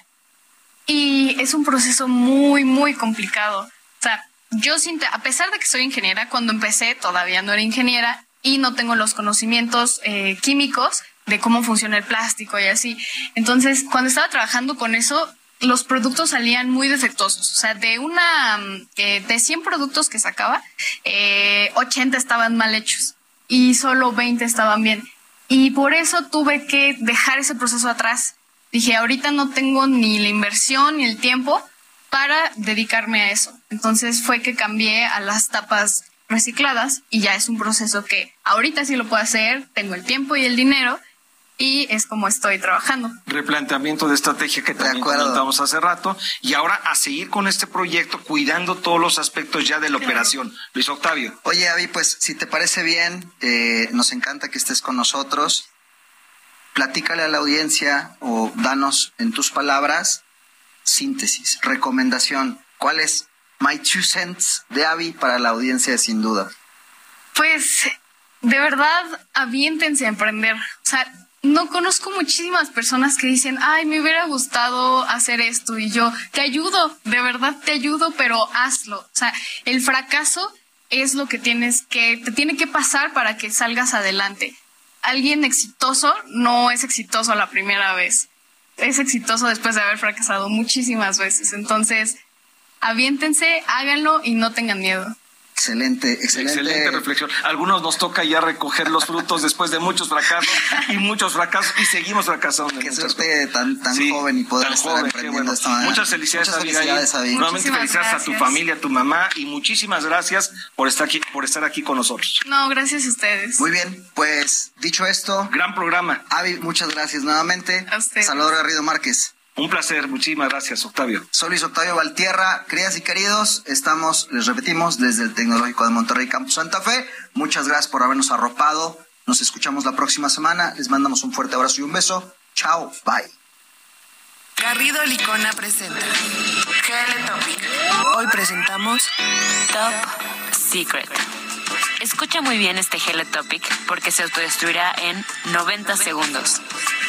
N: y es un proceso muy, muy complicado. O sea, yo a pesar de que soy ingeniera, cuando empecé todavía no era ingeniera y no tengo los conocimientos eh, químicos de cómo funciona el plástico y así. Entonces, cuando estaba trabajando con eso, los productos salían muy defectuosos. O sea, de una, eh, de 100 productos que sacaba, eh, 80 estaban mal hechos y solo 20 estaban bien. Y por eso tuve que dejar ese proceso atrás. Dije, ahorita no tengo ni la inversión ni el tiempo para dedicarme a eso. Entonces fue que cambié a las tapas recicladas y ya es un proceso que ahorita sí lo puedo hacer, tengo el tiempo y el dinero y es como estoy trabajando.
C: Replanteamiento de estrategia que también comentamos hace rato y ahora a seguir con este proyecto cuidando todos los aspectos ya de la operación. Luis Octavio.
B: Oye, Avi, pues si te parece bien, eh, nos encanta que estés con nosotros. Platícale a la audiencia o danos en tus palabras síntesis, recomendación. ¿Cuál es my two cents de Avi para la audiencia sin duda?
N: Pues de verdad aviéntense a emprender. O sea, no conozco muchísimas personas que dicen, ay, me hubiera gustado hacer esto y yo te ayudo, de verdad te ayudo, pero hazlo. O sea, el fracaso es lo que tienes que, te tiene que pasar para que salgas adelante. Alguien exitoso no es exitoso la primera vez, es exitoso después de haber fracasado muchísimas veces. Entonces, aviéntense, háganlo y no tengan miedo.
B: Excelente, excelente.
C: Excelente reflexión. Algunos nos toca ya recoger los frutos después de muchos fracasos y muchos fracasos y seguimos fracasando.
B: Qué suerte tan, tan joven y poder
C: tan
B: estar
C: joven,
B: emprendiendo
C: bueno.
B: esta manera.
C: Muchas felicidades,
B: Muchas felicidades, Abigail.
C: Nuevamente felicidades a tu familia, a tu mamá y muchísimas gracias por estar aquí, por estar aquí con nosotros.
N: No, gracias a ustedes.
B: Muy bien, pues dicho esto.
C: Gran programa.
B: Avi, muchas gracias nuevamente.
N: A ustedes.
B: Salvador Garrido Márquez.
C: Un placer, muchísimas gracias, Octavio.
B: Soy Luis Octavio Valtierra. Queridas y queridos, estamos, les repetimos, desde el Tecnológico de Monterrey, Campus Santa Fe. Muchas gracias por habernos arropado. Nos escuchamos la próxima semana. Les mandamos un fuerte abrazo y un beso. Chao, bye.
O: Garrido Licona presenta GL Topic. Hoy presentamos
G: Top Secret. Escucha muy bien este Hele Topic porque se autodestruirá en 90 segundos.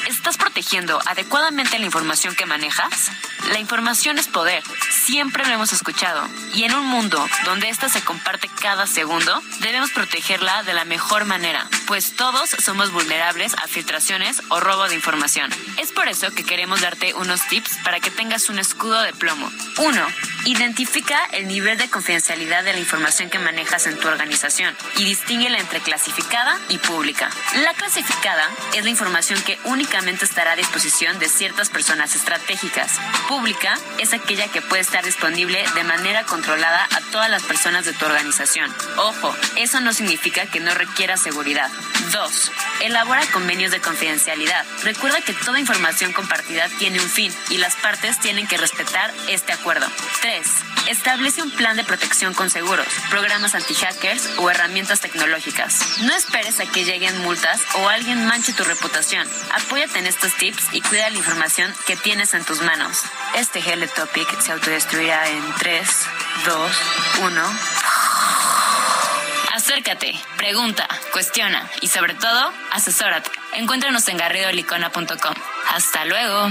G: ¿Estás protegiendo adecuadamente la información que manejas? La información es poder, siempre lo hemos escuchado, y en un mundo donde ésta se comparte cada segundo, debemos protegerla de la mejor manera, pues todos somos vulnerables a filtraciones o robo de información. Es por eso que queremos darte unos tips para que tengas un escudo de plomo. 1. Identifica el nivel de confidencialidad de la información que manejas en tu organización y distinguela entre clasificada y pública. La clasificada es la información que únicamente estará a disposición de ciertas personas estratégicas. Pública es aquella que puede estar disponible de manera controlada a todas las personas de tu organización. Ojo, eso no significa que no requiera seguridad. 2. Elabora convenios de confidencialidad. Recuerda que toda información compartida tiene un fin y las partes tienen que respetar este acuerdo. 3. Establece un plan de protección con seguros, programas anti-hackers o herramientas tecnológicas. No esperes a que lleguen multas o alguien manche tu reputación. Apóyate en estos tips y cuida la información que tienes en tus manos. Este GL Topic se autodestruirá en 3, 2, 1. Acércate, pregunta, cuestiona y sobre todo, asesórate. Encuéntranos en garridolicona.com. Hasta luego.